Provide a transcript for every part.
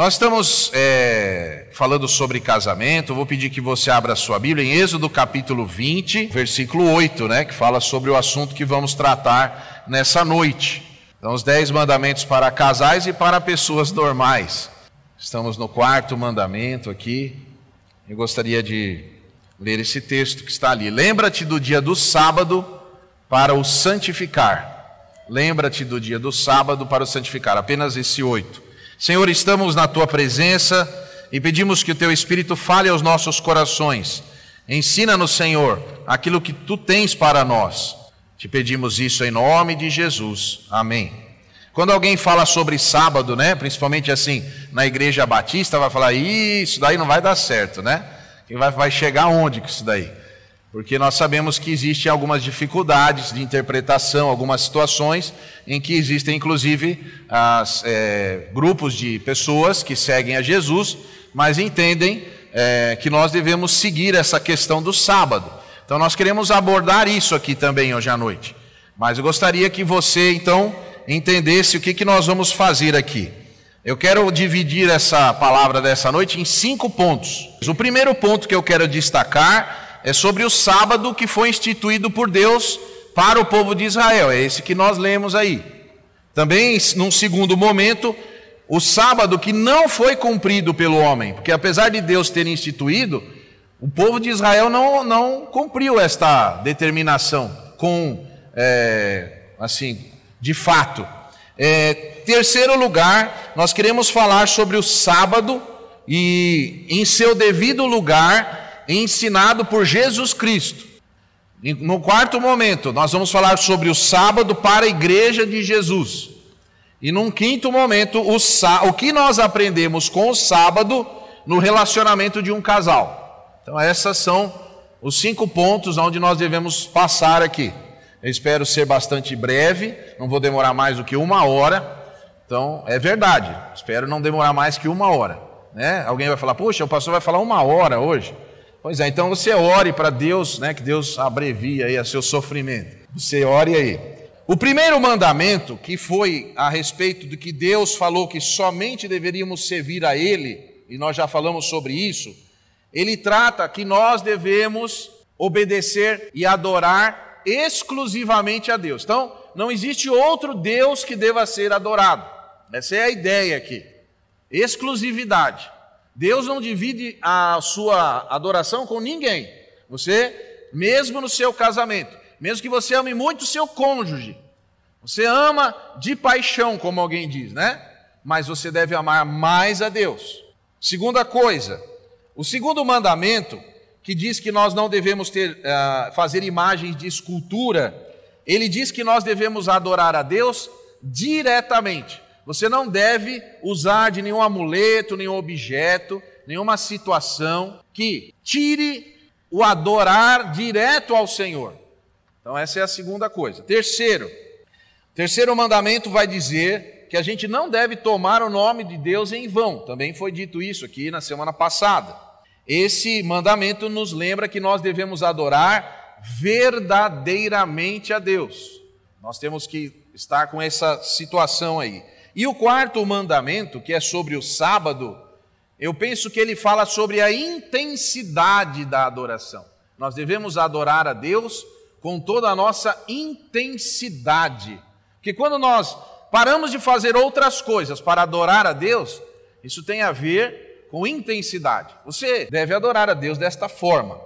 Nós estamos é, falando sobre casamento. Vou pedir que você abra a sua Bíblia em Êxodo capítulo 20, versículo 8, né, que fala sobre o assunto que vamos tratar nessa noite. Então, os dez mandamentos para casais e para pessoas normais. Estamos no quarto mandamento aqui. Eu gostaria de ler esse texto que está ali. Lembra-te do dia do sábado para o santificar. Lembra-te do dia do sábado para o santificar. Apenas esse oito. Senhor, estamos na tua presença e pedimos que o teu Espírito fale aos nossos corações. Ensina-nos, Senhor, aquilo que tu tens para nós. Te pedimos isso em nome de Jesus. Amém. Quando alguém fala sobre sábado, né, principalmente assim, na igreja batista, vai falar, isso daí não vai dar certo, né? E vai, vai chegar onde com isso daí? Porque nós sabemos que existem algumas dificuldades de interpretação, algumas situações em que existem, inclusive, as, é, grupos de pessoas que seguem a Jesus, mas entendem é, que nós devemos seguir essa questão do sábado. Então, nós queremos abordar isso aqui também hoje à noite. Mas eu gostaria que você, então, entendesse o que, que nós vamos fazer aqui. Eu quero dividir essa palavra dessa noite em cinco pontos. O primeiro ponto que eu quero destacar é sobre o sábado que foi instituído por Deus para o povo de Israel. É esse que nós lemos aí. Também, num segundo momento, o sábado que não foi cumprido pelo homem, porque apesar de Deus ter instituído, o povo de Israel não, não cumpriu esta determinação com, é, assim, de fato. É, terceiro lugar, nós queremos falar sobre o sábado e, em seu devido lugar, ensinado por Jesus Cristo. No quarto momento, nós vamos falar sobre o sábado para a igreja de Jesus. E num quinto momento, o, o que nós aprendemos com o sábado no relacionamento de um casal. Então, esses são os cinco pontos onde nós devemos passar aqui. Eu espero ser bastante breve, não vou demorar mais do que uma hora. Então, é verdade, espero não demorar mais que uma hora. Né? Alguém vai falar, puxa, o pastor vai falar uma hora hoje. Pois é, então você ore para Deus, né, que Deus abrevie aí a seu sofrimento. Você ore aí. O primeiro mandamento, que foi a respeito de que Deus falou que somente deveríamos servir a Ele, e nós já falamos sobre isso, ele trata que nós devemos obedecer e adorar exclusivamente a Deus. Então, não existe outro Deus que deva ser adorado. Essa é a ideia aqui. Exclusividade. Deus não divide a sua adoração com ninguém. Você, mesmo no seu casamento, mesmo que você ame muito o seu cônjuge, você ama de paixão, como alguém diz, né? Mas você deve amar mais a Deus. Segunda coisa, o segundo mandamento, que diz que nós não devemos ter, uh, fazer imagens de escultura, ele diz que nós devemos adorar a Deus diretamente. Você não deve usar de nenhum amuleto, nenhum objeto, nenhuma situação que tire o adorar direto ao Senhor. Então, essa é a segunda coisa. Terceiro, terceiro mandamento vai dizer que a gente não deve tomar o nome de Deus em vão. Também foi dito isso aqui na semana passada. Esse mandamento nos lembra que nós devemos adorar verdadeiramente a Deus. Nós temos que estar com essa situação aí. E o quarto mandamento, que é sobre o sábado, eu penso que ele fala sobre a intensidade da adoração. Nós devemos adorar a Deus com toda a nossa intensidade. Porque quando nós paramos de fazer outras coisas para adorar a Deus, isso tem a ver com intensidade. Você deve adorar a Deus desta forma.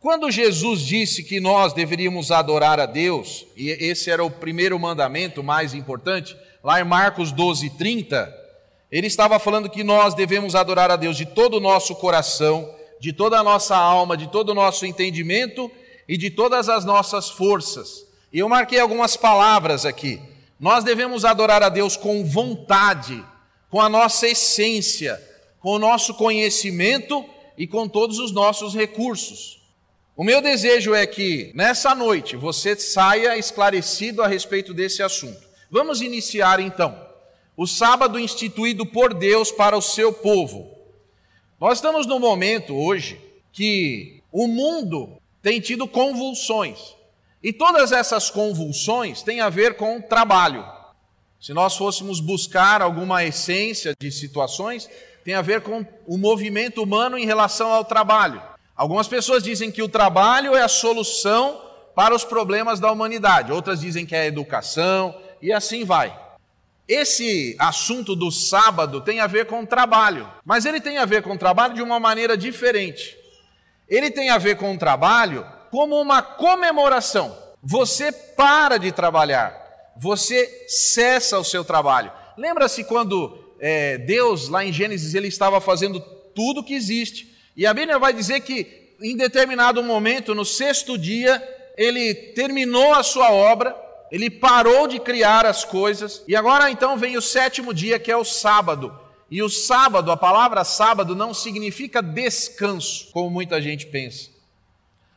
Quando Jesus disse que nós deveríamos adorar a Deus, e esse era o primeiro mandamento mais importante, lá em Marcos 12, 30, ele estava falando que nós devemos adorar a Deus de todo o nosso coração, de toda a nossa alma, de todo o nosso entendimento e de todas as nossas forças. E eu marquei algumas palavras aqui. Nós devemos adorar a Deus com vontade, com a nossa essência, com o nosso conhecimento e com todos os nossos recursos. O meu desejo é que nessa noite você saia esclarecido a respeito desse assunto. Vamos iniciar então. O sábado instituído por Deus para o seu povo. Nós estamos num momento hoje que o mundo tem tido convulsões. E todas essas convulsões têm a ver com trabalho. Se nós fôssemos buscar alguma essência de situações, tem a ver com o movimento humano em relação ao trabalho. Algumas pessoas dizem que o trabalho é a solução para os problemas da humanidade, outras dizem que é a educação, e assim vai. Esse assunto do sábado tem a ver com trabalho, mas ele tem a ver com trabalho de uma maneira diferente. Ele tem a ver com o trabalho como uma comemoração. Você para de trabalhar, você cessa o seu trabalho. Lembra-se quando é, Deus, lá em Gênesis, ele estava fazendo tudo que existe, e a Bíblia vai dizer que em determinado momento, no sexto dia, ele terminou a sua obra, ele parou de criar as coisas, e agora então vem o sétimo dia, que é o sábado. E o sábado, a palavra sábado não significa descanso, como muita gente pensa.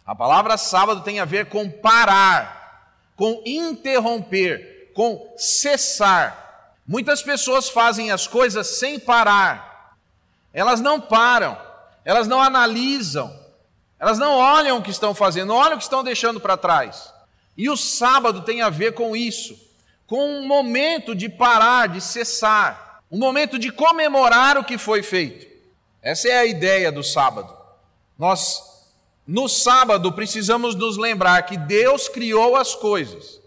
A palavra sábado tem a ver com parar, com interromper, com cessar. Muitas pessoas fazem as coisas sem parar, elas não param elas não analisam, elas não olham o que estão fazendo, não olham o que estão deixando para trás. E o sábado tem a ver com isso, com um momento de parar, de cessar, um momento de comemorar o que foi feito. Essa é a ideia do sábado. Nós, no sábado, precisamos nos lembrar que Deus criou as coisas,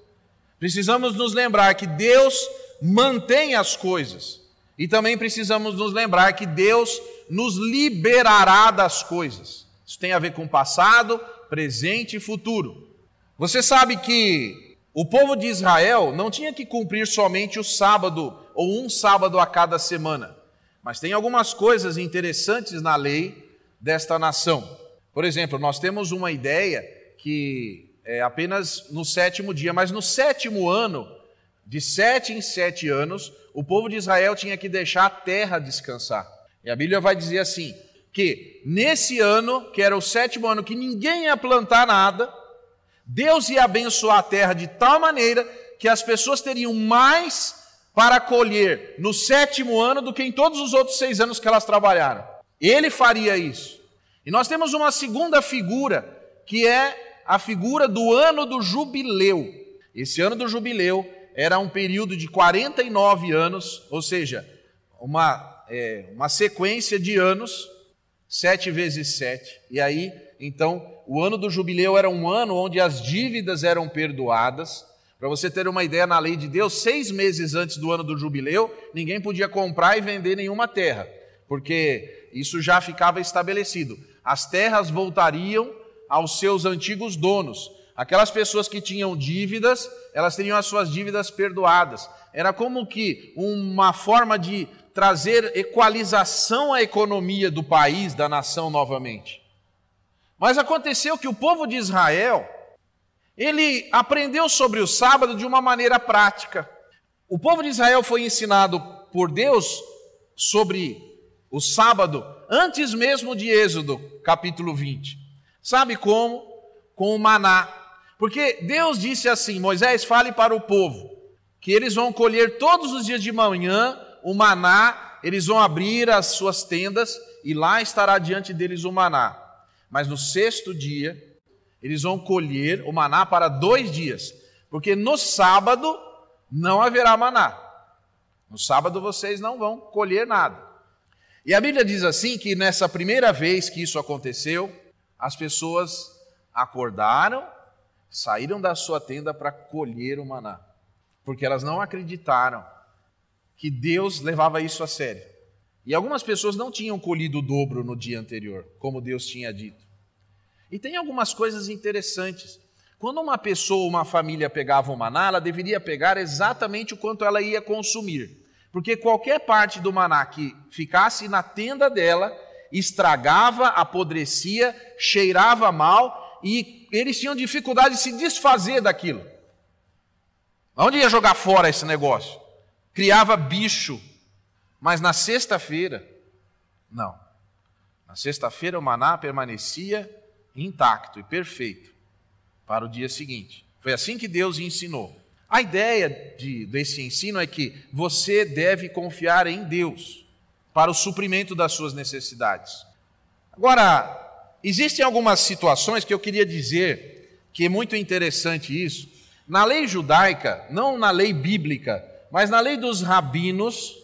precisamos nos lembrar que Deus mantém as coisas, e também precisamos nos lembrar que Deus nos liberará das coisas. Isso tem a ver com passado, presente e futuro. Você sabe que o povo de Israel não tinha que cumprir somente o sábado ou um sábado a cada semana, mas tem algumas coisas interessantes na lei desta nação. Por exemplo, nós temos uma ideia que é apenas no sétimo dia, mas no sétimo ano, de sete em sete anos, o povo de Israel tinha que deixar a terra descansar. E a Bíblia vai dizer assim: que nesse ano, que era o sétimo ano, que ninguém ia plantar nada, Deus ia abençoar a terra de tal maneira que as pessoas teriam mais para colher no sétimo ano do que em todos os outros seis anos que elas trabalharam. Ele faria isso. E nós temos uma segunda figura, que é a figura do ano do jubileu. Esse ano do jubileu era um período de 49 anos, ou seja, uma é, uma sequência de anos, sete vezes sete. E aí, então, o ano do jubileu era um ano onde as dívidas eram perdoadas. Para você ter uma ideia, na lei de Deus, seis meses antes do ano do jubileu, ninguém podia comprar e vender nenhuma terra, porque isso já ficava estabelecido. As terras voltariam aos seus antigos donos. Aquelas pessoas que tinham dívidas, elas teriam as suas dívidas perdoadas. Era como que uma forma de trazer equalização à economia do país, da nação novamente. Mas aconteceu que o povo de Israel, ele aprendeu sobre o sábado de uma maneira prática. O povo de Israel foi ensinado por Deus sobre o sábado antes mesmo de Êxodo, capítulo 20. Sabe como? Com o maná. Porque Deus disse assim: Moisés, fale para o povo que eles vão colher todos os dias de manhã o maná, eles vão abrir as suas tendas e lá estará diante deles o maná. Mas no sexto dia, eles vão colher o maná para dois dias, porque no sábado não haverá maná. No sábado vocês não vão colher nada. E a Bíblia diz assim que nessa primeira vez que isso aconteceu, as pessoas acordaram, saíram da sua tenda para colher o maná, porque elas não acreditaram que Deus levava isso a sério. E algumas pessoas não tinham colhido o dobro no dia anterior, como Deus tinha dito. E tem algumas coisas interessantes. Quando uma pessoa, uma família pegava o maná, ela deveria pegar exatamente o quanto ela ia consumir. Porque qualquer parte do maná que ficasse na tenda dela estragava, apodrecia, cheirava mal e eles tinham dificuldade de se desfazer daquilo. Onde ia jogar fora esse negócio? Criava bicho. Mas na sexta-feira, não. Na sexta-feira o maná permanecia intacto e perfeito para o dia seguinte. Foi assim que Deus ensinou. A ideia de, desse ensino é que você deve confiar em Deus para o suprimento das suas necessidades. Agora, existem algumas situações que eu queria dizer que é muito interessante isso. Na lei judaica, não na lei bíblica, mas na lei dos rabinos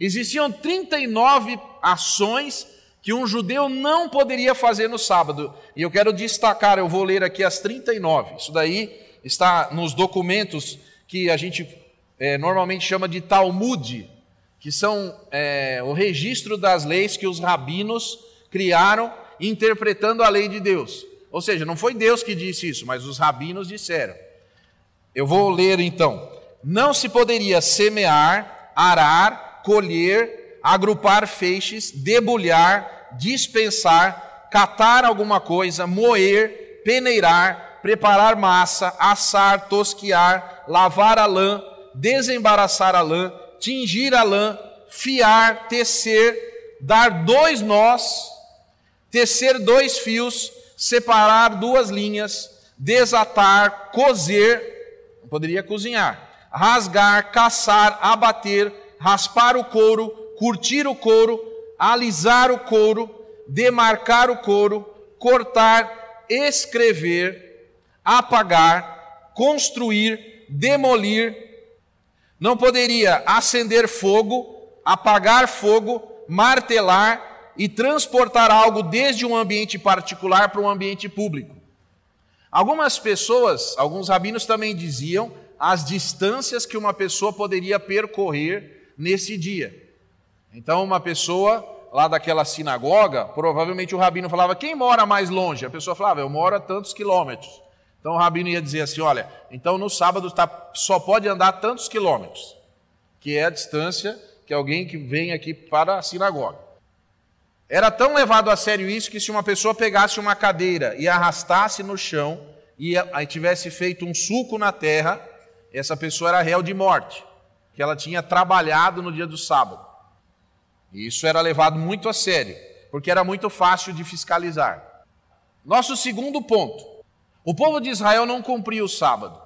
existiam 39 ações que um judeu não poderia fazer no sábado. E eu quero destacar, eu vou ler aqui as 39. Isso daí está nos documentos que a gente é, normalmente chama de Talmud, que são é, o registro das leis que os rabinos criaram interpretando a lei de Deus. Ou seja, não foi Deus que disse isso, mas os rabinos disseram. Eu vou ler então. Não se poderia semear, arar, colher, agrupar feixes, debulhar, dispensar, catar alguma coisa, moer, peneirar, preparar massa, assar, tosquiar, lavar a lã, desembaraçar a lã, tingir a lã, fiar, tecer, dar dois nós, tecer dois fios, separar duas linhas, desatar, cozer, poderia cozinhar, rasgar, caçar, abater, raspar o couro, curtir o couro, alisar o couro, demarcar o couro, cortar, escrever, apagar, construir, demolir, não poderia acender fogo, apagar fogo, martelar e transportar algo desde um ambiente particular para um ambiente público. Algumas pessoas, alguns rabinos também diziam as distâncias que uma pessoa poderia percorrer nesse dia. Então, uma pessoa lá daquela sinagoga, provavelmente o rabino falava: quem mora mais longe? A pessoa falava: eu moro a tantos quilômetros. Então o rabino ia dizer assim: olha, então no sábado tá, só pode andar tantos quilômetros, que é a distância que alguém que vem aqui para a sinagoga. Era tão levado a sério isso que se uma pessoa pegasse uma cadeira e arrastasse no chão e tivesse feito um suco na terra, essa pessoa era réu de morte, que ela tinha trabalhado no dia do sábado. E isso era levado muito a sério, porque era muito fácil de fiscalizar. Nosso segundo ponto, o povo de Israel não cumpriu o sábado.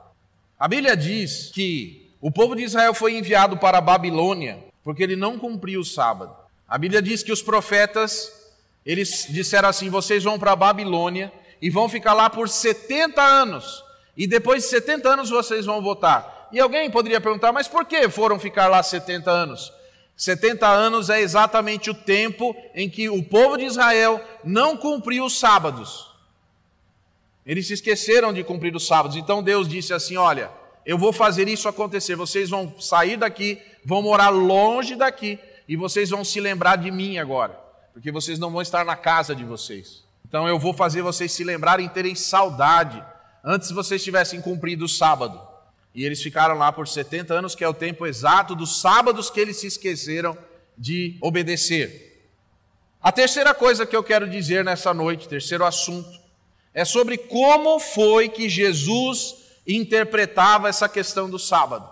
A Bíblia diz que o povo de Israel foi enviado para a Babilônia porque ele não cumpriu o sábado. A Bíblia diz que os profetas, eles disseram assim: vocês vão para a Babilônia e vão ficar lá por 70 anos. E depois de 70 anos vocês vão voltar. E alguém poderia perguntar, mas por que foram ficar lá 70 anos? 70 anos é exatamente o tempo em que o povo de Israel não cumpriu os sábados. Eles se esqueceram de cumprir os sábados. Então Deus disse assim: Olha, eu vou fazer isso acontecer. Vocês vão sair daqui, vão morar longe daqui, e vocês vão se lembrar de mim agora, porque vocês não vão estar na casa de vocês. Então eu vou fazer vocês se lembrarem terem saudade, antes vocês tivessem cumprido o sábado. E eles ficaram lá por 70 anos, que é o tempo exato dos sábados que eles se esqueceram de obedecer. A terceira coisa que eu quero dizer nessa noite, terceiro assunto, é sobre como foi que Jesus interpretava essa questão do sábado.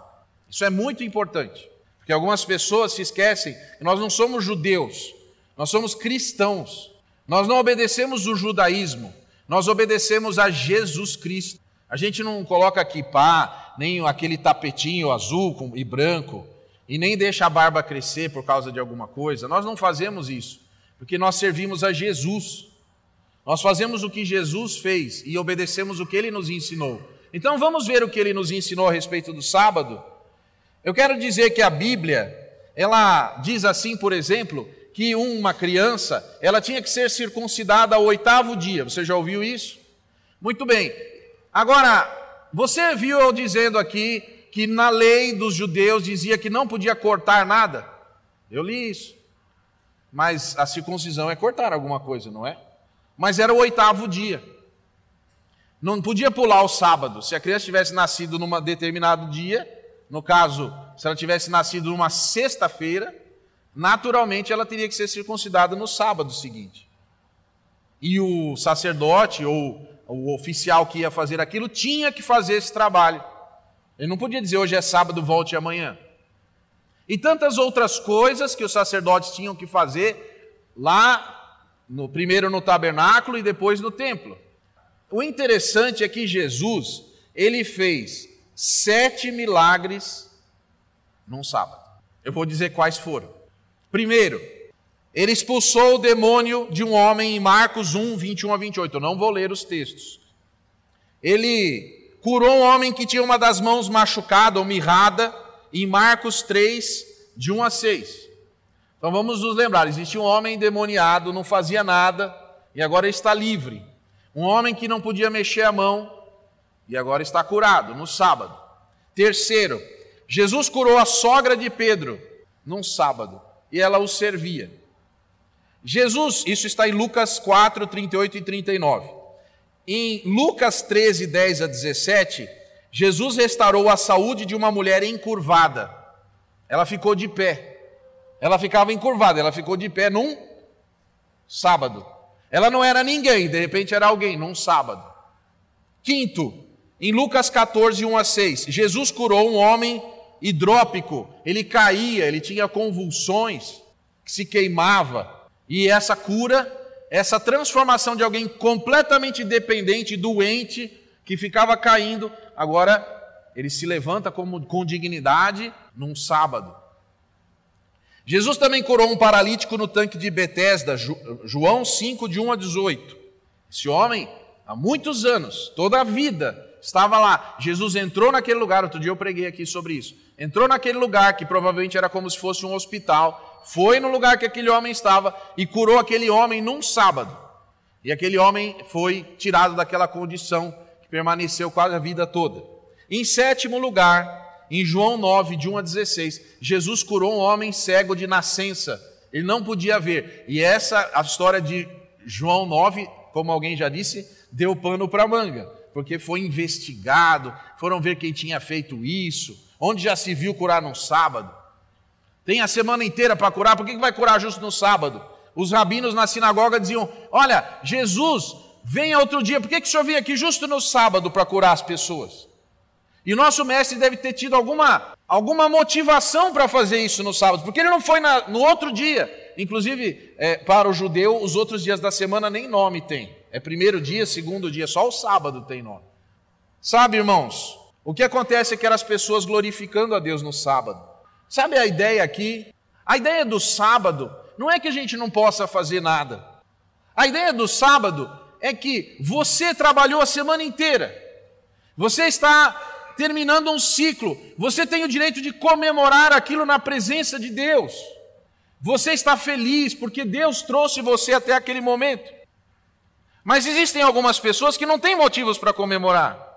Isso é muito importante, porque algumas pessoas se esquecem que nós não somos judeus, nós somos cristãos. Nós não obedecemos o judaísmo, nós obedecemos a Jesus Cristo. A gente não coloca aqui pá, nem aquele tapetinho azul e branco, e nem deixa a barba crescer por causa de alguma coisa. Nós não fazemos isso, porque nós servimos a Jesus. Nós fazemos o que Jesus fez e obedecemos o que ele nos ensinou. Então vamos ver o que ele nos ensinou a respeito do sábado. Eu quero dizer que a Bíblia, ela diz assim, por exemplo, que uma criança, ela tinha que ser circuncidada ao oitavo dia. Você já ouviu isso? Muito bem. Agora, você viu eu dizendo aqui que na lei dos judeus dizia que não podia cortar nada? Eu li isso. Mas a circuncisão é cortar alguma coisa, não é? mas era o oitavo dia. Não podia pular o sábado. Se a criança tivesse nascido num determinado dia, no caso, se ela tivesse nascido numa sexta-feira, naturalmente ela teria que ser circuncidada no sábado seguinte. E o sacerdote ou o oficial que ia fazer aquilo tinha que fazer esse trabalho. Ele não podia dizer hoje é sábado, volte amanhã. E tantas outras coisas que os sacerdotes tinham que fazer lá no, primeiro no tabernáculo e depois no templo. O interessante é que Jesus, ele fez sete milagres num sábado. Eu vou dizer quais foram. Primeiro, ele expulsou o demônio de um homem em Marcos 1, 21 a 28. Eu não vou ler os textos. Ele curou um homem que tinha uma das mãos machucada ou mirrada, em Marcos 3, de 1 a 6. Então vamos nos lembrar: existe um homem endemoniado, não fazia nada, e agora está livre. Um homem que não podia mexer a mão, e agora está curado no sábado. Terceiro, Jesus curou a sogra de Pedro num sábado, e ela o servia. Jesus, isso está em Lucas 4, 38 e 39. Em Lucas 13, 10 a 17, Jesus restaurou a saúde de uma mulher encurvada. Ela ficou de pé. Ela ficava encurvada, ela ficou de pé num sábado. Ela não era ninguém, de repente era alguém, num sábado. Quinto, em Lucas 14, 1 a 6, Jesus curou um homem hidrópico. Ele caía, ele tinha convulsões, se queimava. E essa cura, essa transformação de alguém completamente dependente, doente, que ficava caindo, agora ele se levanta com dignidade num sábado. Jesus também curou um paralítico no tanque de Betesda, João 5, de 1 a 18. Esse homem, há muitos anos, toda a vida, estava lá. Jesus entrou naquele lugar, outro dia eu preguei aqui sobre isso. Entrou naquele lugar que provavelmente era como se fosse um hospital, foi no lugar que aquele homem estava e curou aquele homem num sábado. E aquele homem foi tirado daquela condição que permaneceu quase a vida toda. Em sétimo lugar, em João 9, de 1 a 16, Jesus curou um homem cego de nascença. Ele não podia ver. E essa, a história de João 9, como alguém já disse, deu pano para manga, porque foi investigado, foram ver quem tinha feito isso, onde já se viu curar num sábado. Tem a semana inteira para curar, por que vai curar justo no sábado? Os rabinos na sinagoga diziam: Olha, Jesus, venha outro dia, por que, que o senhor vem aqui justo no sábado para curar as pessoas? E nosso mestre deve ter tido alguma, alguma motivação para fazer isso no sábado, porque ele não foi na, no outro dia. Inclusive, é, para o judeu, os outros dias da semana nem nome tem. É primeiro dia, segundo dia, só o sábado tem nome. Sabe, irmãos, o que acontece é que eram as pessoas glorificando a Deus no sábado. Sabe a ideia aqui? A ideia do sábado não é que a gente não possa fazer nada. A ideia do sábado é que você trabalhou a semana inteira. Você está terminando um ciclo. Você tem o direito de comemorar aquilo na presença de Deus. Você está feliz porque Deus trouxe você até aquele momento. Mas existem algumas pessoas que não têm motivos para comemorar.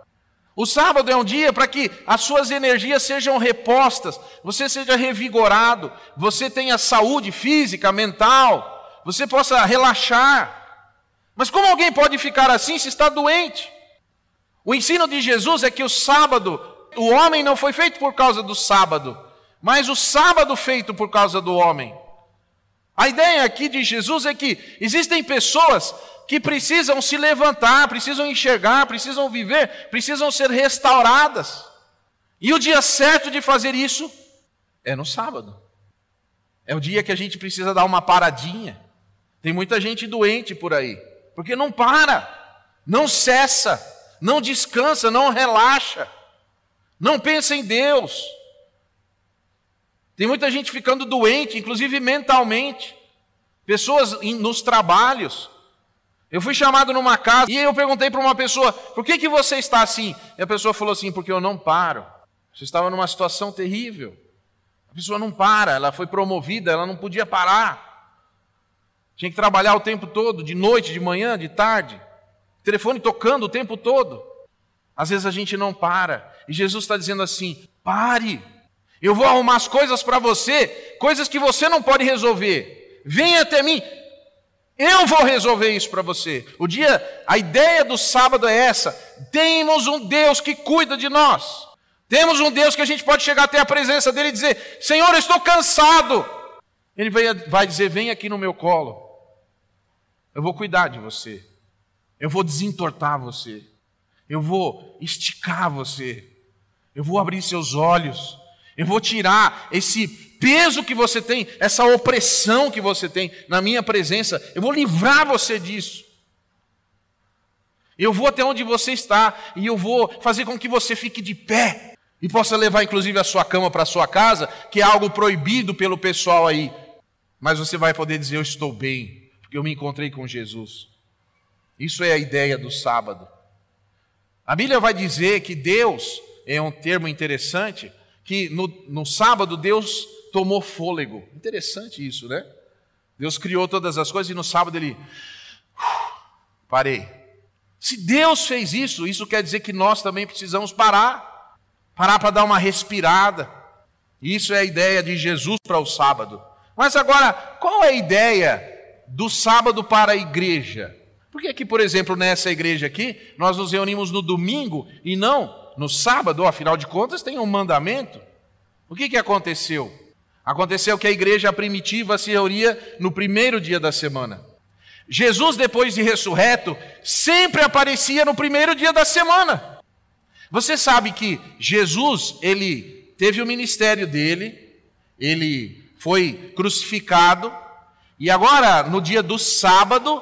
O sábado é um dia para que as suas energias sejam repostas, você seja revigorado, você tenha saúde física, mental, você possa relaxar. Mas como alguém pode ficar assim se está doente? O ensino de Jesus é que o sábado, o homem não foi feito por causa do sábado, mas o sábado feito por causa do homem. A ideia aqui de Jesus é que existem pessoas que precisam se levantar, precisam enxergar, precisam viver, precisam ser restauradas. E o dia certo de fazer isso é no sábado. É o dia que a gente precisa dar uma paradinha. Tem muita gente doente por aí, porque não para, não cessa, não descansa, não relaxa, não pensa em Deus. Tem muita gente ficando doente, inclusive mentalmente. Pessoas nos trabalhos, eu fui chamado numa casa e eu perguntei para uma pessoa: por que, que você está assim? E a pessoa falou assim: porque eu não paro. Você estava numa situação terrível. A pessoa não para, ela foi promovida, ela não podia parar. Tinha que trabalhar o tempo todo, de noite, de manhã, de tarde. Telefone tocando o tempo todo. Às vezes a gente não para. E Jesus está dizendo assim: pare. Eu vou arrumar as coisas para você, coisas que você não pode resolver. Venha até mim. Eu vou resolver isso para você. O dia, a ideia do sábado é essa: temos um Deus que cuida de nós. Temos um Deus que a gente pode chegar até a presença dele e dizer: Senhor, eu estou cansado. Ele vai dizer: Vem aqui no meu colo. Eu vou cuidar de você. Eu vou desentortar você. Eu vou esticar você. Eu vou abrir seus olhos. Eu vou tirar esse peso que você tem, essa opressão que você tem na minha presença, eu vou livrar você disso. Eu vou até onde você está e eu vou fazer com que você fique de pé e possa levar inclusive a sua cama para a sua casa, que é algo proibido pelo pessoal aí. Mas você vai poder dizer: Eu estou bem, porque eu me encontrei com Jesus. Isso é a ideia do sábado. A Bíblia vai dizer que Deus, é um termo interessante, que no, no sábado Deus tomou fôlego. Interessante isso, né? Deus criou todas as coisas e no sábado ele. Parei. Se Deus fez isso, isso quer dizer que nós também precisamos parar. Parar para dar uma respirada. Isso é a ideia de Jesus para o sábado. Mas agora, qual é a ideia do sábado para a igreja? Por que que, por exemplo, nessa igreja aqui, nós nos reunimos no domingo e não no sábado? Afinal de contas, tem um mandamento. O que, que aconteceu? Aconteceu que a igreja primitiva se reunia no primeiro dia da semana. Jesus, depois de ressurreto, sempre aparecia no primeiro dia da semana. Você sabe que Jesus, ele teve o ministério dele, ele foi crucificado, e agora, no dia do sábado,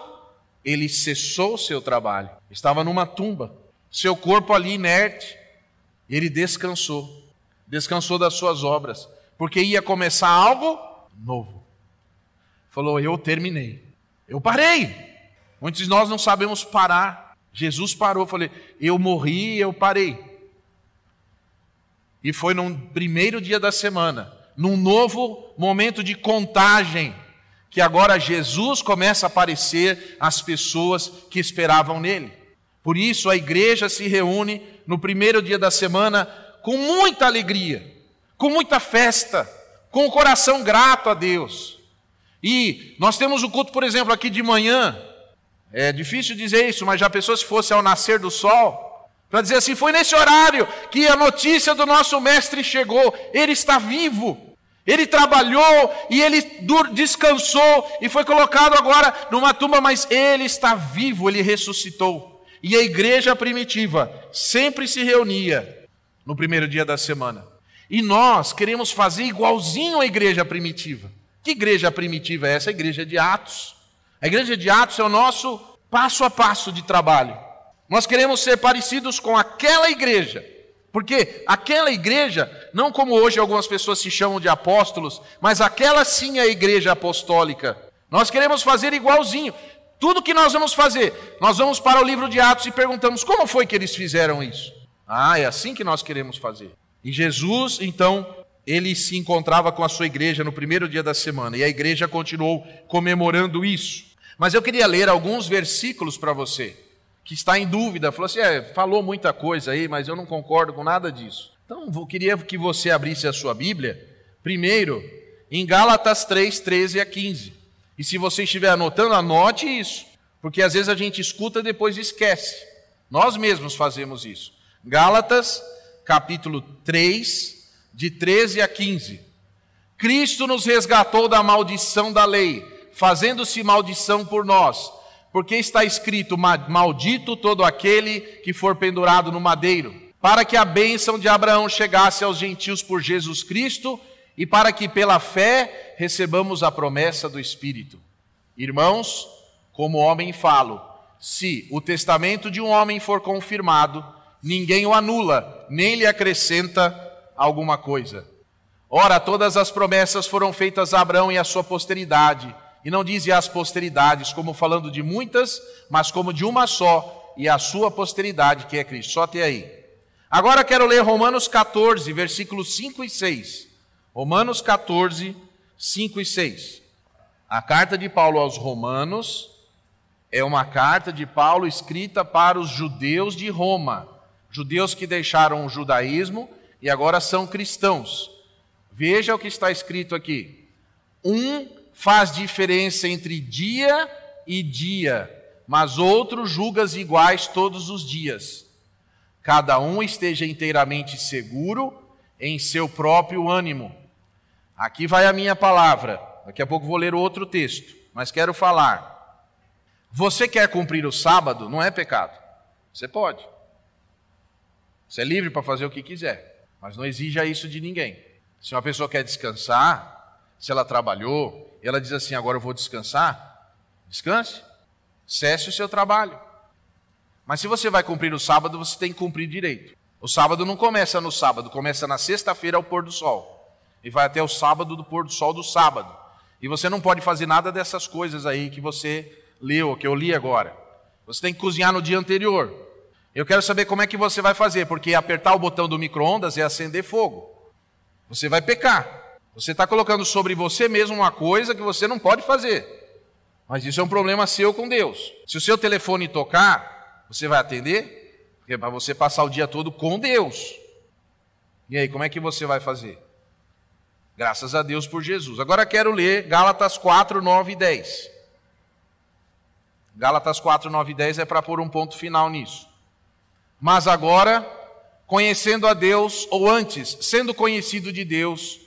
ele cessou o seu trabalho. Estava numa tumba, seu corpo ali inerte, ele descansou, descansou das suas obras, porque ia começar algo novo. Falou: Eu terminei. Eu parei. Muitos de nós não sabemos parar. Jesus parou, falei, eu morri, eu parei. E foi no primeiro dia da semana, num novo momento de contagem, que agora Jesus começa a aparecer às pessoas que esperavam nele. Por isso a igreja se reúne no primeiro dia da semana com muita alegria, com muita festa, com o coração grato a Deus. E nós temos o culto, por exemplo, aqui de manhã. É difícil dizer isso, mas já pensou se fosse ao nascer do sol? Para dizer assim, foi nesse horário que a notícia do nosso mestre chegou. Ele está vivo. Ele trabalhou e ele descansou e foi colocado agora numa tumba, mas ele está vivo, ele ressuscitou. E a igreja primitiva sempre se reunia no primeiro dia da semana. E nós queremos fazer igualzinho a igreja primitiva. Que igreja primitiva é essa? A igreja de Atos. A igreja de Atos é o nosso passo a passo de trabalho. Nós queremos ser parecidos com aquela igreja, porque aquela igreja, não como hoje algumas pessoas se chamam de apóstolos, mas aquela sim é a igreja apostólica. Nós queremos fazer igualzinho. Tudo que nós vamos fazer, nós vamos para o livro de Atos e perguntamos como foi que eles fizeram isso. Ah, é assim que nós queremos fazer. E Jesus, então, ele se encontrava com a sua igreja no primeiro dia da semana e a igreja continuou comemorando isso. Mas eu queria ler alguns versículos para você que está em dúvida, falou assim: é, falou muita coisa aí, mas eu não concordo com nada disso. Então, eu queria que você abrisse a sua Bíblia, primeiro, em Gálatas 3, 13 a 15. E se você estiver anotando, anote isso, porque às vezes a gente escuta e depois esquece. Nós mesmos fazemos isso. Gálatas, capítulo 3, de 13 a 15. Cristo nos resgatou da maldição da lei, fazendo-se maldição por nós, porque está escrito: Maldito todo aquele que for pendurado no madeiro, para que a bênção de Abraão chegasse aos gentios por Jesus Cristo e para que pela fé recebamos a promessa do Espírito. Irmãos, como homem falo, se o testamento de um homem for confirmado, ninguém o anula, nem lhe acrescenta alguma coisa. Ora, todas as promessas foram feitas a Abraão e à sua posteridade, e não diz as posteridades, como falando de muitas, mas como de uma só, e a sua posteridade, que é Cristo. Só até aí. Agora quero ler Romanos 14, versículos 5 e 6. Romanos 14, 5 e 6. A carta de Paulo aos Romanos é uma carta de Paulo escrita para os judeus de Roma, judeus que deixaram o judaísmo e agora são cristãos. Veja o que está escrito aqui. Um faz diferença entre dia e dia, mas outro julgas iguais todos os dias. Cada um esteja inteiramente seguro em seu próprio ânimo. Aqui vai a minha palavra. Daqui a pouco vou ler outro texto, mas quero falar. Você quer cumprir o sábado? Não é pecado. Você pode. Você é livre para fazer o que quiser. Mas não exija isso de ninguém. Se uma pessoa quer descansar, se ela trabalhou, e ela diz assim: agora eu vou descansar, descanse, cesse o seu trabalho. Mas se você vai cumprir o sábado, você tem que cumprir direito. O sábado não começa no sábado, começa na sexta-feira ao pôr do sol. E vai até o sábado do pôr do sol do sábado. E você não pode fazer nada dessas coisas aí que você leu, que eu li agora. Você tem que cozinhar no dia anterior. Eu quero saber como é que você vai fazer, porque apertar o botão do micro-ondas é acender fogo. você vai pecar. Você está colocando sobre você mesmo uma coisa que você não pode fazer. Mas isso é um problema seu com Deus. Se o seu telefone tocar, você vai atender? Porque é para você passar o dia todo com Deus. E aí, como é que você vai fazer? Graças a Deus por Jesus. Agora quero ler Gálatas 4, 9 e 10. Gálatas 4, 9 e 10 é para pôr um ponto final nisso. Mas agora, conhecendo a Deus, ou antes, sendo conhecido de Deus,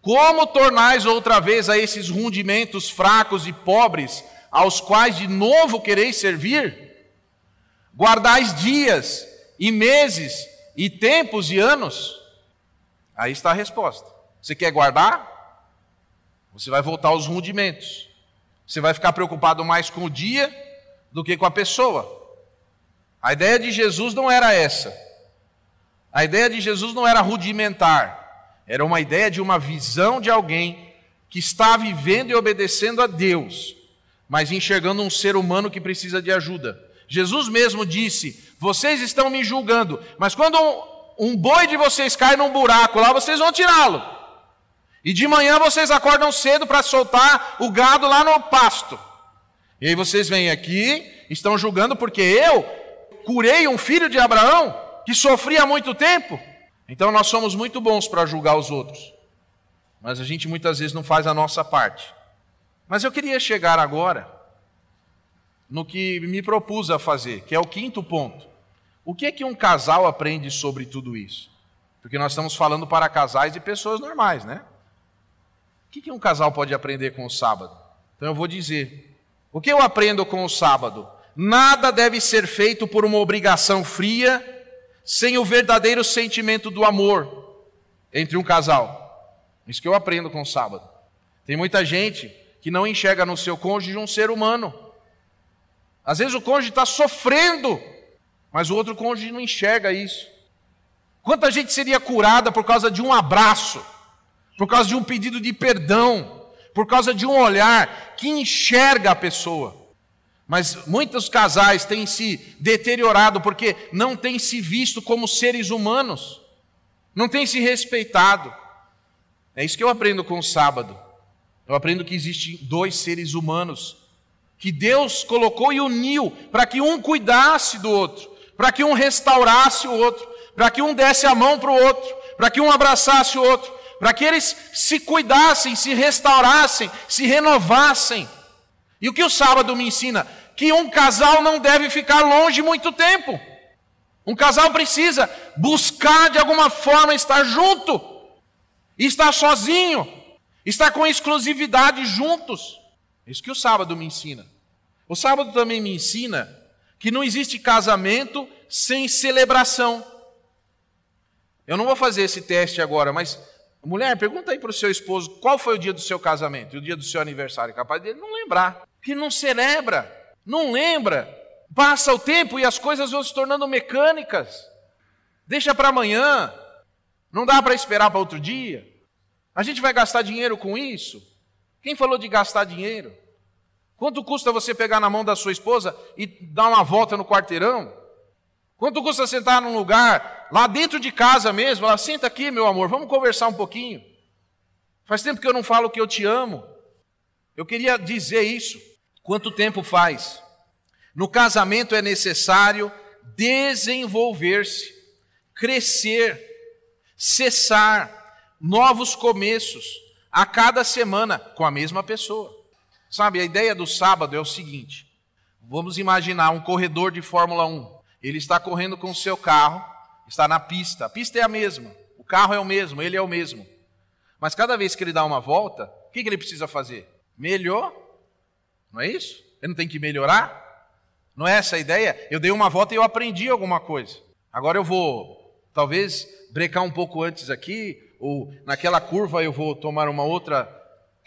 como tornais outra vez a esses rundimentos fracos e pobres, aos quais de novo quereis servir? Guardais dias e meses e tempos e anos? Aí está a resposta. Você quer guardar? Você vai voltar aos rudimentos. Você vai ficar preocupado mais com o dia do que com a pessoa. A ideia de Jesus não era essa. A ideia de Jesus não era rudimentar. Era uma ideia de uma visão de alguém que está vivendo e obedecendo a Deus, mas enxergando um ser humano que precisa de ajuda. Jesus mesmo disse: Vocês estão me julgando, mas quando um, um boi de vocês cai num buraco lá, vocês vão tirá-lo. E de manhã vocês acordam cedo para soltar o gado lá no pasto. E aí vocês vêm aqui, estão julgando porque eu curei um filho de Abraão que sofria há muito tempo. Então nós somos muito bons para julgar os outros, mas a gente muitas vezes não faz a nossa parte. Mas eu queria chegar agora no que me propus a fazer, que é o quinto ponto. O que é que um casal aprende sobre tudo isso? Porque nós estamos falando para casais e pessoas normais, né? O que, que um casal pode aprender com o sábado? Então eu vou dizer. O que eu aprendo com o sábado? Nada deve ser feito por uma obrigação fria sem o verdadeiro sentimento do amor entre um casal. Isso que eu aprendo com o sábado. Tem muita gente que não enxerga no seu cônjuge um ser humano. Às vezes o cônjuge está sofrendo, mas o outro cônjuge não enxerga isso. Quanta gente seria curada por causa de um abraço, por causa de um pedido de perdão, por causa de um olhar que enxerga a pessoa. Mas muitos casais têm se deteriorado porque não têm se visto como seres humanos, não têm se respeitado. É isso que eu aprendo com o sábado. Eu aprendo que existem dois seres humanos que Deus colocou e uniu para que um cuidasse do outro, para que um restaurasse o outro, para que um desse a mão para o outro, para que um abraçasse o outro, para que eles se cuidassem, se restaurassem, se renovassem. E o que o sábado me ensina? Que um casal não deve ficar longe muito tempo. Um casal precisa buscar de alguma forma estar junto, estar sozinho, estar com exclusividade juntos. É isso que o sábado me ensina. O sábado também me ensina que não existe casamento sem celebração. Eu não vou fazer esse teste agora, mas mulher, pergunta aí para o seu esposo qual foi o dia do seu casamento e o dia do seu aniversário. Capaz dele não lembrar, que não celebra. Não lembra? Passa o tempo e as coisas vão se tornando mecânicas. Deixa para amanhã. Não dá para esperar para outro dia. A gente vai gastar dinheiro com isso? Quem falou de gastar dinheiro? Quanto custa você pegar na mão da sua esposa e dar uma volta no quarteirão? Quanto custa sentar num lugar, lá dentro de casa mesmo? Ela senta aqui, meu amor, vamos conversar um pouquinho. Faz tempo que eu não falo que eu te amo. Eu queria dizer isso. Quanto tempo faz? No casamento é necessário desenvolver-se, crescer, cessar, novos começos a cada semana com a mesma pessoa. Sabe, a ideia do sábado é o seguinte: vamos imaginar um corredor de Fórmula 1. Ele está correndo com o seu carro, está na pista. A pista é a mesma, o carro é o mesmo, ele é o mesmo. Mas cada vez que ele dá uma volta, o que ele precisa fazer? Melhor não é isso? Ele não tem que melhorar? Não é essa a ideia? Eu dei uma volta e eu aprendi alguma coisa. Agora eu vou, talvez, brecar um pouco antes aqui, ou naquela curva eu vou tomar uma outra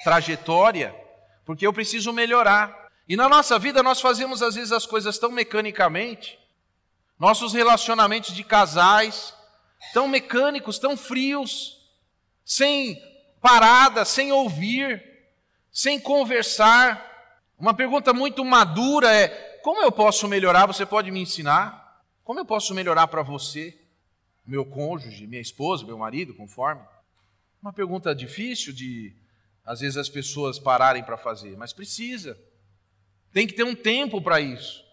trajetória, porque eu preciso melhorar. E na nossa vida nós fazemos às vezes as coisas tão mecanicamente, nossos relacionamentos de casais, tão mecânicos, tão frios, sem parada, sem ouvir, sem conversar. Uma pergunta muito madura é: como eu posso melhorar? Você pode me ensinar? Como eu posso melhorar para você, meu cônjuge, minha esposa, meu marido, conforme? Uma pergunta difícil de, às vezes, as pessoas pararem para fazer, mas precisa. Tem que ter um tempo para isso.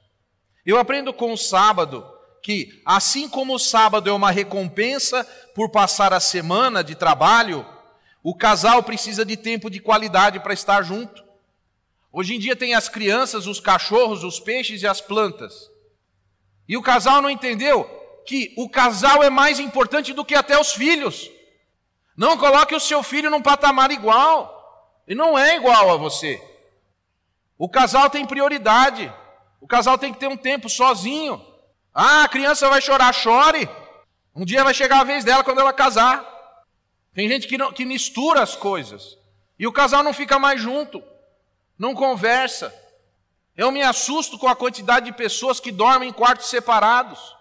Eu aprendo com o sábado que, assim como o sábado é uma recompensa por passar a semana de trabalho, o casal precisa de tempo de qualidade para estar junto. Hoje em dia tem as crianças, os cachorros, os peixes e as plantas. E o casal não entendeu que o casal é mais importante do que até os filhos. Não coloque o seu filho num patamar igual. Ele não é igual a você. O casal tem prioridade. O casal tem que ter um tempo sozinho. Ah, a criança vai chorar, chore. Um dia vai chegar a vez dela quando ela casar. Tem gente que, não, que mistura as coisas. E o casal não fica mais junto. Não conversa. Eu me assusto com a quantidade de pessoas que dormem em quartos separados.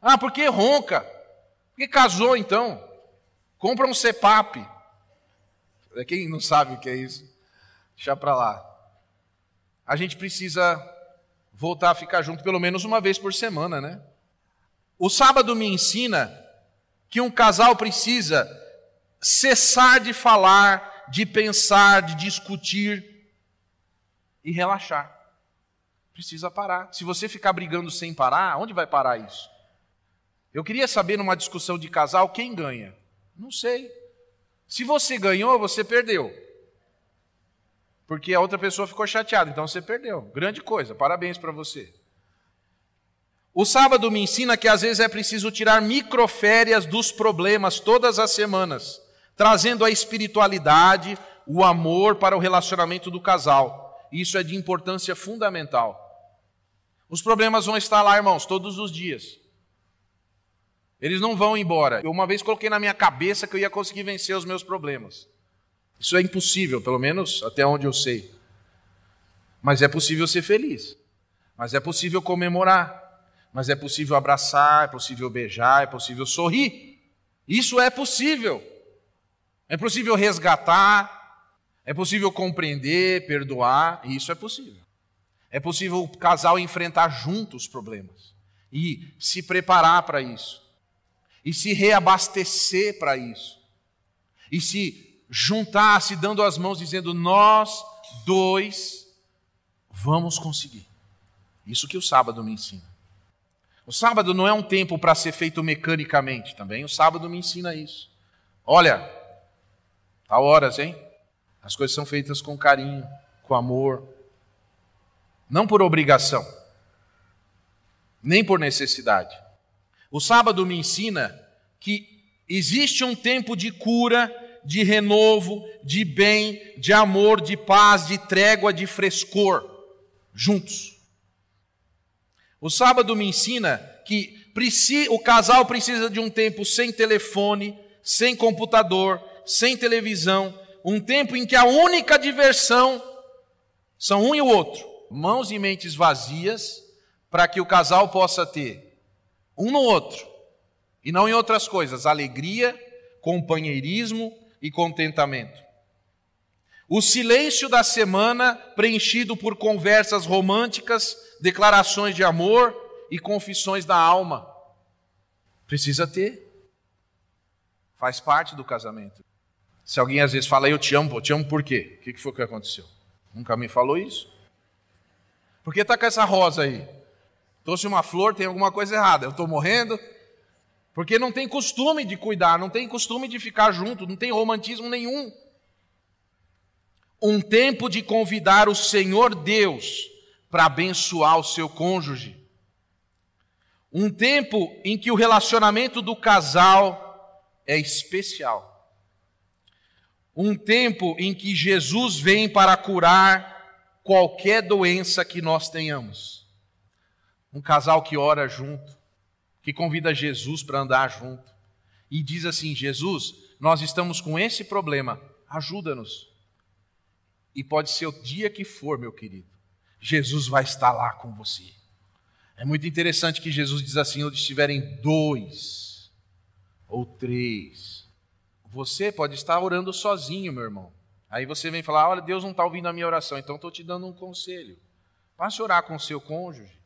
Ah, porque ronca? Porque casou então? Compra um CEPAP. Quem não sabe o que é isso, deixa para lá. A gente precisa voltar a ficar junto pelo menos uma vez por semana, né? O sábado me ensina que um casal precisa cessar de falar, de pensar, de discutir e relaxar. Precisa parar. Se você ficar brigando sem parar, onde vai parar isso? Eu queria saber numa discussão de casal quem ganha. Não sei. Se você ganhou, você perdeu. Porque a outra pessoa ficou chateada, então você perdeu. Grande coisa, parabéns para você. O sábado me ensina que às vezes é preciso tirar microférias dos problemas todas as semanas, trazendo a espiritualidade, o amor para o relacionamento do casal. Isso é de importância fundamental. Os problemas vão estar lá, irmãos, todos os dias. Eles não vão embora. Eu uma vez coloquei na minha cabeça que eu ia conseguir vencer os meus problemas. Isso é impossível, pelo menos até onde eu sei. Mas é possível ser feliz. Mas é possível comemorar. Mas é possível abraçar, é possível beijar, é possível sorrir. Isso é possível. É possível resgatar, é possível compreender, perdoar, e isso é possível. É possível o casal enfrentar juntos os problemas e se preparar para isso e se reabastecer para isso, e se juntar, se dando as mãos, dizendo: Nós dois vamos conseguir. Isso que o sábado me ensina. O sábado não é um tempo para ser feito mecanicamente também, o sábado me ensina isso. Olha, há horas, hein? As coisas são feitas com carinho, com amor, não por obrigação, nem por necessidade. O sábado me ensina que existe um tempo de cura, de renovo, de bem, de amor, de paz, de trégua, de frescor, juntos. O sábado me ensina que o casal precisa de um tempo sem telefone, sem computador, sem televisão, um tempo em que a única diversão são um e o outro, mãos e mentes vazias, para que o casal possa ter um no outro, e não em outras coisas, alegria, companheirismo e contentamento. O silêncio da semana preenchido por conversas românticas, declarações de amor e confissões da alma. Precisa ter. Faz parte do casamento. Se alguém às vezes fala, eu te amo, eu te amo por quê? O que foi que aconteceu? Nunca me falou isso. Por que está com essa rosa aí? Trouxe uma flor, tem alguma coisa errada. Eu estou morrendo. Porque não tem costume de cuidar, não tem costume de ficar junto, não tem romantismo nenhum. Um tempo de convidar o Senhor Deus para abençoar o seu cônjuge. Um tempo em que o relacionamento do casal é especial. Um tempo em que Jesus vem para curar qualquer doença que nós tenhamos um casal que ora junto, que convida Jesus para andar junto e diz assim: Jesus, nós estamos com esse problema, ajuda-nos. E pode ser o dia que for, meu querido, Jesus vai estar lá com você. É muito interessante que Jesus diz assim: onde estiverem dois ou três, você pode estar orando sozinho, meu irmão. Aí você vem falar: olha, Deus não está ouvindo a minha oração, então estou te dando um conselho. Passe a orar com o seu cônjuge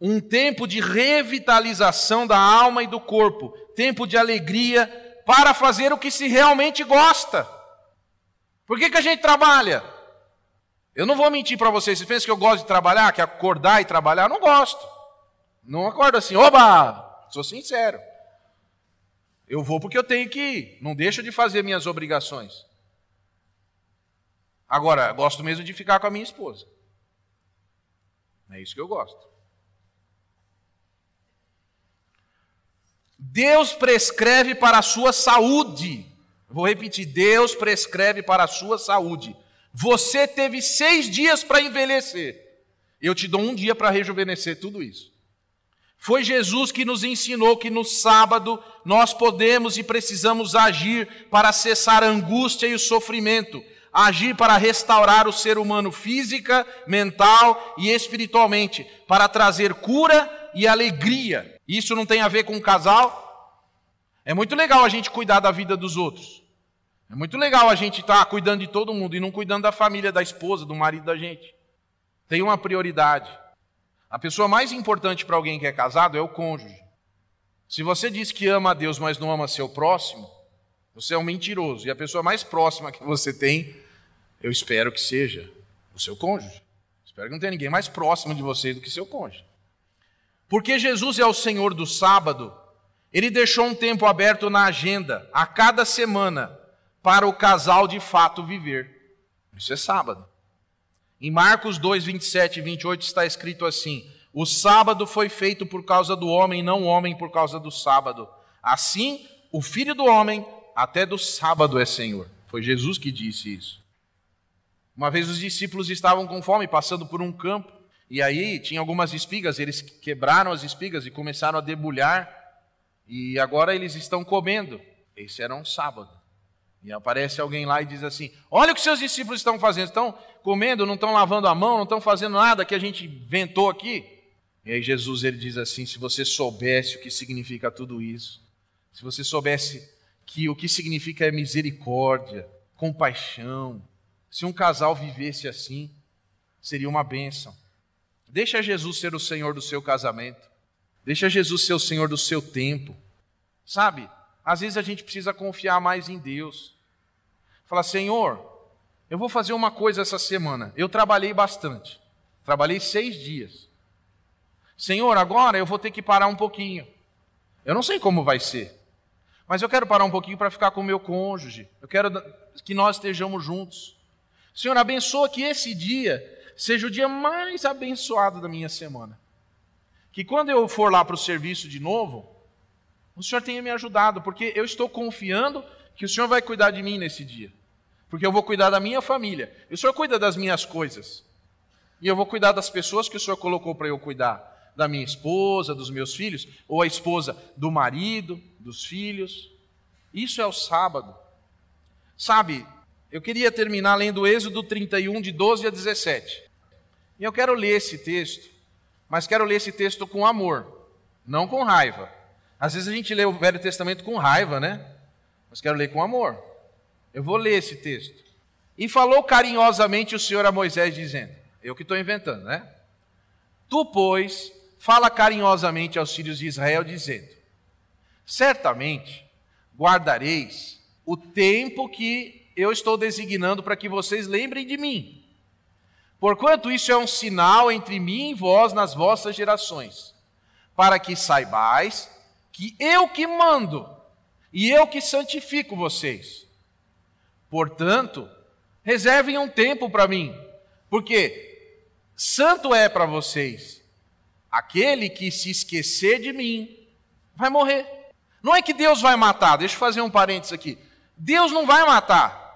um tempo de revitalização da alma e do corpo, tempo de alegria para fazer o que se realmente gosta. Por que, que a gente trabalha? Eu não vou mentir para vocês. Vocês pensam que eu gosto de trabalhar, que acordar e trabalhar? Eu não gosto. Não acordo assim, oba! Sou sincero. Eu vou porque eu tenho que ir. Não deixo de fazer minhas obrigações. Agora, gosto mesmo de ficar com a minha esposa. É isso que eu gosto. Deus prescreve para a sua saúde. Vou repetir: Deus prescreve para a sua saúde. Você teve seis dias para envelhecer. Eu te dou um dia para rejuvenescer tudo isso. Foi Jesus que nos ensinou que no sábado nós podemos e precisamos agir para cessar a angústia e o sofrimento, agir para restaurar o ser humano física, mental e espiritualmente, para trazer cura e alegria. Isso não tem a ver com um casal? É muito legal a gente cuidar da vida dos outros. É muito legal a gente estar tá cuidando de todo mundo e não cuidando da família, da esposa, do marido da gente. Tem uma prioridade. A pessoa mais importante para alguém que é casado é o cônjuge. Se você diz que ama a Deus, mas não ama seu próximo, você é um mentiroso. E a pessoa mais próxima que você tem, eu espero que seja o seu cônjuge. Espero que não tenha ninguém mais próximo de você do que seu cônjuge. Porque Jesus é o Senhor do sábado, ele deixou um tempo aberto na agenda, a cada semana, para o casal de fato viver. Isso é sábado. Em Marcos 2, 27 e 28 está escrito assim: O sábado foi feito por causa do homem, não o homem por causa do sábado. Assim, o filho do homem até do sábado é Senhor. Foi Jesus que disse isso. Uma vez os discípulos estavam com fome, passando por um campo, e aí tinha algumas espigas, eles quebraram as espigas e começaram a debulhar, e agora eles estão comendo. Esse era um sábado. E aparece alguém lá e diz assim: Olha o que seus discípulos estão fazendo, estão comendo, não estão lavando a mão, não estão fazendo nada que a gente inventou aqui. E aí Jesus ele diz assim: Se você soubesse o que significa tudo isso, se você soubesse que o que significa é misericórdia, compaixão, se um casal vivesse assim, seria uma bênção. Deixa Jesus ser o Senhor do seu casamento. Deixa Jesus ser o Senhor do seu tempo. Sabe? Às vezes a gente precisa confiar mais em Deus. Falar, Senhor, eu vou fazer uma coisa essa semana. Eu trabalhei bastante. Trabalhei seis dias. Senhor, agora eu vou ter que parar um pouquinho. Eu não sei como vai ser. Mas eu quero parar um pouquinho para ficar com o meu cônjuge. Eu quero que nós estejamos juntos. Senhor, abençoa que esse dia seja o dia mais abençoado da minha semana. Que quando eu for lá para o serviço de novo, o Senhor tenha me ajudado, porque eu estou confiando que o Senhor vai cuidar de mim nesse dia. Porque eu vou cuidar da minha família. E o Senhor cuida das minhas coisas. E eu vou cuidar das pessoas que o Senhor colocou para eu cuidar. Da minha esposa, dos meus filhos, ou a esposa do marido, dos filhos. Isso é o sábado. Sabe, eu queria terminar lendo Êxodo 31, de 12 a 17. E eu quero ler esse texto, mas quero ler esse texto com amor, não com raiva. Às vezes a gente lê o Velho Testamento com raiva, né? Mas quero ler com amor. Eu vou ler esse texto. E falou carinhosamente o Senhor a Moisés, dizendo: Eu que estou inventando, né? Tu, pois, fala carinhosamente aos filhos de Israel, dizendo: Certamente guardareis o tempo que eu estou designando para que vocês lembrem de mim. Porquanto isso é um sinal entre mim e vós nas vossas gerações, para que saibais que eu que mando e eu que santifico vocês. Portanto, reservem um tempo para mim, porque santo é para vocês aquele que se esquecer de mim vai morrer. Não é que Deus vai matar, deixa eu fazer um parênteses aqui. Deus não vai matar.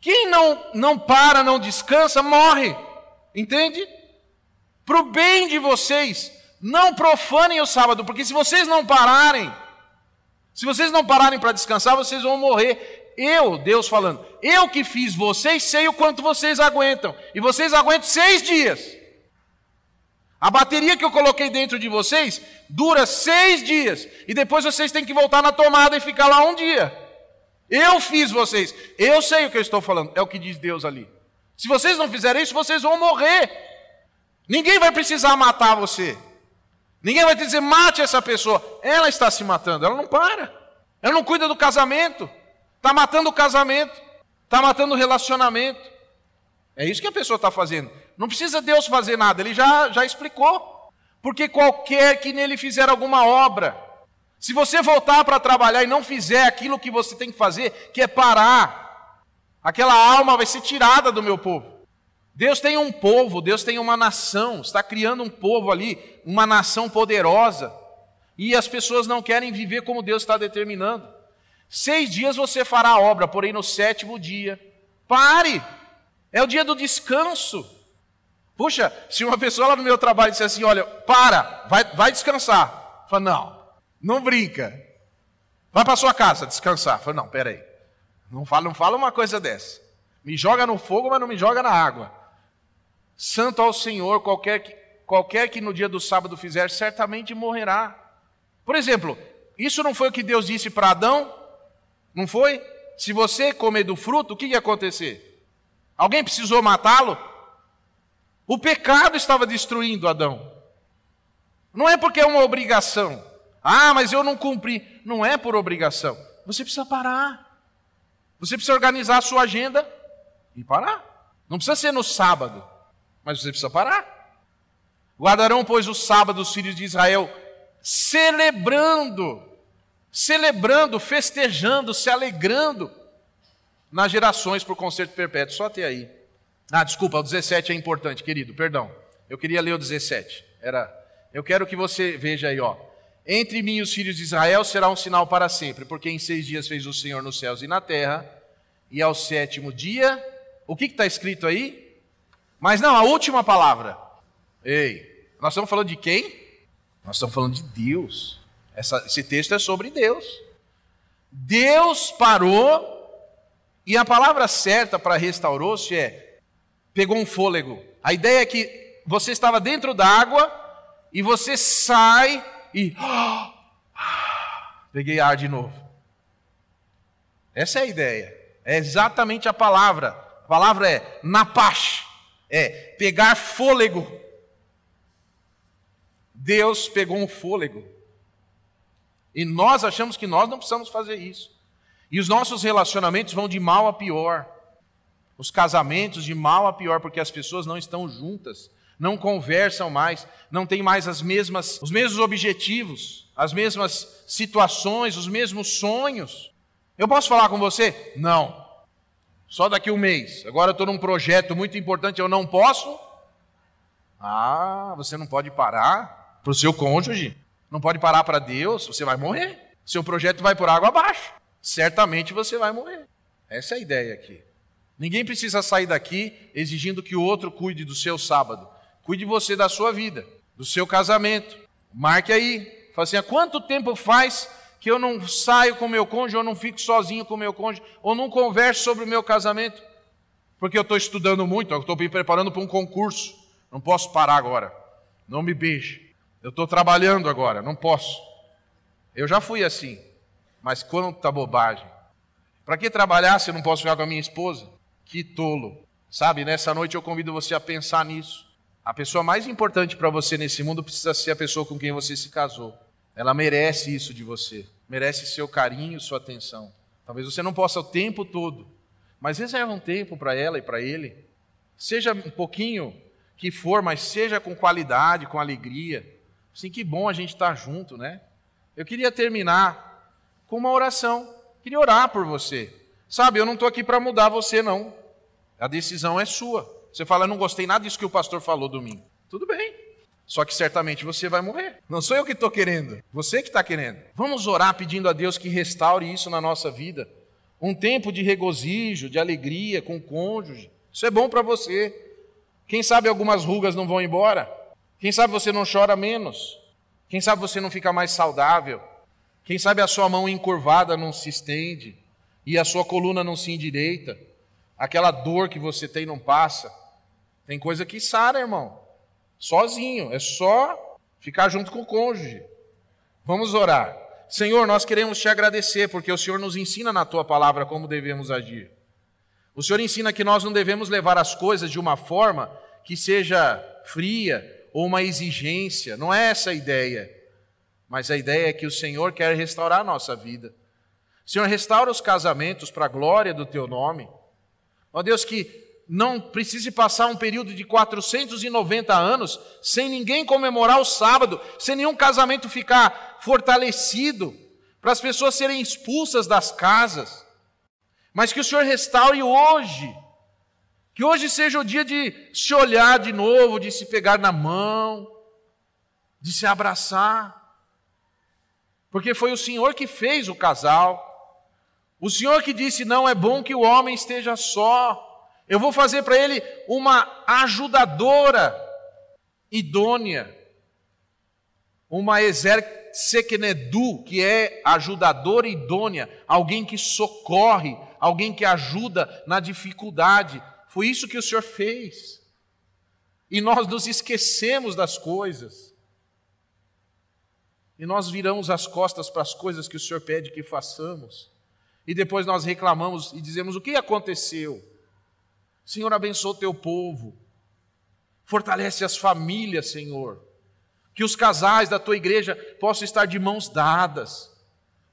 Quem não, não para, não descansa, morre. Entende? Para o bem de vocês, não profanem o sábado, porque se vocês não pararem, se vocês não pararem para descansar, vocês vão morrer. Eu, Deus falando, eu que fiz vocês, sei o quanto vocês aguentam. E vocês aguentam seis dias. A bateria que eu coloquei dentro de vocês dura seis dias. E depois vocês têm que voltar na tomada e ficar lá um dia. Eu fiz vocês. Eu sei o que eu estou falando. É o que diz Deus ali. Se vocês não fizerem isso, vocês vão morrer. Ninguém vai precisar matar você. Ninguém vai dizer, mate essa pessoa. Ela está se matando, ela não para. Ela não cuida do casamento. Está matando o casamento. Está matando o relacionamento. É isso que a pessoa está fazendo. Não precisa Deus fazer nada, ele já, já explicou. Porque qualquer que nele fizer alguma obra, se você voltar para trabalhar e não fizer aquilo que você tem que fazer, que é parar, aquela alma vai ser tirada do meu povo. Deus tem um povo, Deus tem uma nação, está criando um povo ali, uma nação poderosa, e as pessoas não querem viver como Deus está determinando. Seis dias você fará a obra, porém no sétimo dia, pare, é o dia do descanso. Puxa, se uma pessoa lá no meu trabalho disser assim: olha, para, vai, vai descansar. Fala, não, não brinca. Vai para sua casa descansar. Fala, não, peraí. Não fala, não fala uma coisa dessa. Me joga no fogo, mas não me joga na água. Santo ao Senhor, qualquer que, qualquer que no dia do sábado fizer, certamente morrerá. Por exemplo, isso não foi o que Deus disse para Adão? Não foi? Se você comer do fruto, o que ia acontecer? Alguém precisou matá-lo? O pecado estava destruindo Adão. Não é porque é uma obrigação. Ah, mas eu não cumpri. Não é por obrigação. Você precisa parar. Você precisa organizar a sua agenda e parar. Não precisa ser no sábado, mas você precisa parar. Guardarão, pois, o sábado os filhos de Israel, celebrando, celebrando, festejando, se alegrando nas gerações por concerto perpétuo. Só até aí. Ah, desculpa, o 17 é importante, querido, perdão. Eu queria ler o 17. Era, eu quero que você veja aí, ó. Entre mim e os filhos de Israel será um sinal para sempre, porque em seis dias fez o Senhor nos céus e na terra, e ao sétimo dia, o que está escrito aí? Mas não, a última palavra. Ei, nós estamos falando de quem? Nós estamos falando de Deus. Essa, esse texto é sobre Deus. Deus parou, e a palavra certa para restaurou-se é pegou um fôlego. A ideia é que você estava dentro d'água e você sai e. Peguei ar de novo. Essa é a ideia. É exatamente a palavra. A palavra é napash. É pegar fôlego. Deus pegou um fôlego. E nós achamos que nós não precisamos fazer isso. E os nossos relacionamentos vão de mal a pior os casamentos de mal a pior, porque as pessoas não estão juntas, não conversam mais, não têm mais as mesmas, os mesmos objetivos, as mesmas situações, os mesmos sonhos. Eu posso falar com você? Não. Só daqui um mês. Agora eu estou num projeto muito importante, eu não posso. Ah, você não pode parar para o seu cônjuge, não pode parar para Deus, você vai morrer. Seu projeto vai por água abaixo. Certamente você vai morrer. Essa é a ideia aqui. Ninguém precisa sair daqui exigindo que o outro cuide do seu sábado. Cuide você da sua vida, do seu casamento. Marque aí. Fala assim: há quanto tempo faz que eu não saio com meu cônjuge, ou não fico sozinho com meu cônjuge, ou não converso sobre o meu casamento? Porque eu estou estudando muito, eu estou me preparando para um concurso. Não posso parar agora. Não me beije. Eu estou trabalhando agora, não posso. Eu já fui assim. Mas quanta bobagem. Para que trabalhar se eu não posso ficar com a minha esposa? Que tolo. Sabe, nessa noite eu convido você a pensar nisso. A pessoa mais importante para você nesse mundo precisa ser a pessoa com quem você se casou. Ela merece isso de você. Merece seu carinho, sua atenção. Talvez você não possa o tempo todo, mas reserva um tempo para ela e para ele. Seja um pouquinho que for, mas seja com qualidade, com alegria. Assim, que bom a gente estar tá junto, né? Eu queria terminar com uma oração. Queria orar por você. Sabe, eu não estou aqui para mudar você, não. A decisão é sua. Você fala, eu não gostei nada disso que o pastor falou domingo. Tudo bem. Só que certamente você vai morrer. Não sou eu que estou querendo, você que está querendo. Vamos orar pedindo a Deus que restaure isso na nossa vida. Um tempo de regozijo, de alegria com o cônjuge. Isso é bom para você. Quem sabe algumas rugas não vão embora? Quem sabe você não chora menos? Quem sabe você não fica mais saudável? Quem sabe a sua mão encurvada não se estende? e a sua coluna não se endireita, aquela dor que você tem não passa. Tem coisa que sara, irmão, sozinho, é só ficar junto com o cônjuge. Vamos orar. Senhor, nós queremos te agradecer porque o Senhor nos ensina na tua palavra como devemos agir. O Senhor ensina que nós não devemos levar as coisas de uma forma que seja fria ou uma exigência. Não é essa a ideia. Mas a ideia é que o Senhor quer restaurar a nossa vida. Senhor, restaura os casamentos para a glória do teu nome. Ó Deus, que não precise passar um período de 490 anos sem ninguém comemorar o sábado, sem nenhum casamento ficar fortalecido, para as pessoas serem expulsas das casas. Mas que o Senhor restaure hoje. Que hoje seja o dia de se olhar de novo, de se pegar na mão, de se abraçar. Porque foi o Senhor que fez o casal. O Senhor que disse: não é bom que o homem esteja só. Eu vou fazer para ele uma ajudadora idônea, uma exer seknedu, que é ajudadora idônea, alguém que socorre, alguém que ajuda na dificuldade. Foi isso que o Senhor fez. E nós nos esquecemos das coisas. E nós viramos as costas para as coisas que o Senhor pede que façamos. E depois nós reclamamos e dizemos: o que aconteceu? Senhor, abençoa o teu povo. Fortalece as famílias, Senhor. Que os casais da tua igreja possam estar de mãos dadas,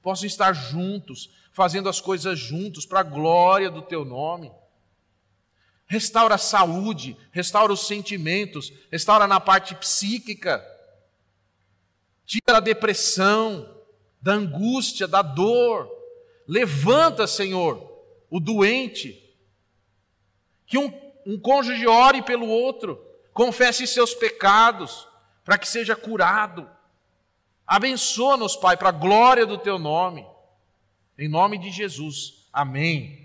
possam estar juntos, fazendo as coisas juntos para a glória do teu nome. Restaura a saúde, restaura os sentimentos, restaura na parte psíquica. Tira a depressão, da angústia, da dor. Levanta, Senhor, o doente, que um, um cônjuge ore pelo outro, confesse seus pecados, para que seja curado. Abençoa-nos, Pai, para a glória do teu nome. Em nome de Jesus. Amém.